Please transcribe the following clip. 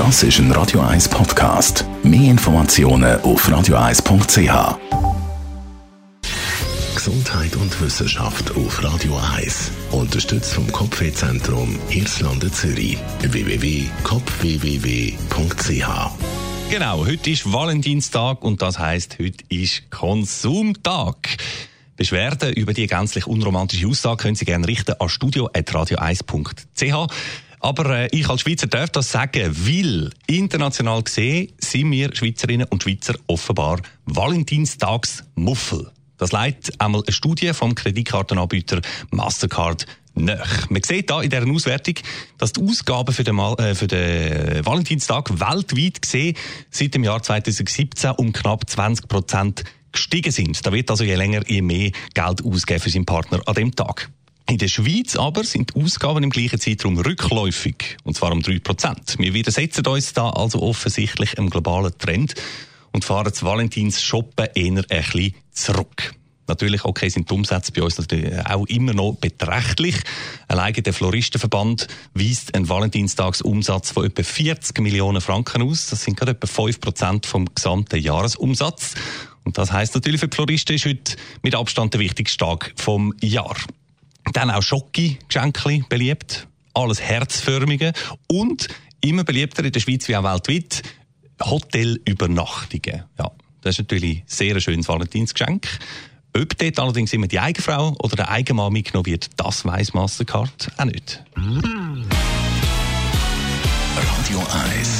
Das ist ein Radio 1 Podcast. Mehr Informationen auf radio1.ch. Gesundheit und Wissenschaft auf Radio 1. Unterstützt vom Kopfwehzentrum Irlande Zürich. www.kopfwww.ch Genau, heute ist Valentinstag und das heißt, heute ist Konsumtag. Beschwerden über die gänzlich unromantische Aussage können Sie gerne richten an studio.radio1.ch. Aber äh, ich als Schweizer darf das sagen, weil international gesehen sind wir Schweizerinnen und Schweizer offenbar Valentinstagsmuffel. Das leitet einmal eine Studie vom Kreditkartenanbieter Mastercard nach. Man sieht da in dieser Auswertung, dass die Ausgaben für den, Mal, äh, für den Valentinstag weltweit gesehen seit dem Jahr 2017 um knapp 20 Prozent gestiegen sind. Da wird also je länger, je mehr Geld ausgeben für seinen Partner an dem Tag. In der Schweiz aber sind die Ausgaben im gleichen Zeitraum rückläufig, und zwar um 3%. Wir widersetzen uns da also offensichtlich einem globalen Trend und fahren das Valentins Shoppen eher ein bisschen zurück. Natürlich, okay, sind die Umsätze bei uns natürlich auch immer noch beträchtlich. Alleine der Floristenverband weist einen Valentinstagsumsatz von etwa 40 Millionen Franken aus. Das sind gerade etwa 5 Prozent vom gesamten Jahresumsatz. Und das heißt natürlich für die Floristen ist heute mit Abstand der wichtigste Tag vom Jahr. Dann auch Schocke-Geschenkli beliebt. Alles herzförmige. Und immer beliebter in der Schweiz wie auch weltweit Hotelübernachtungen. Ja, das ist natürlich ein sehr schönes Valentinsgeschenk. Ob dort allerdings immer die Eigenfrau oder der Eigenmann mitgenommen wird, das weiss Mastercard auch nicht. Radio 1.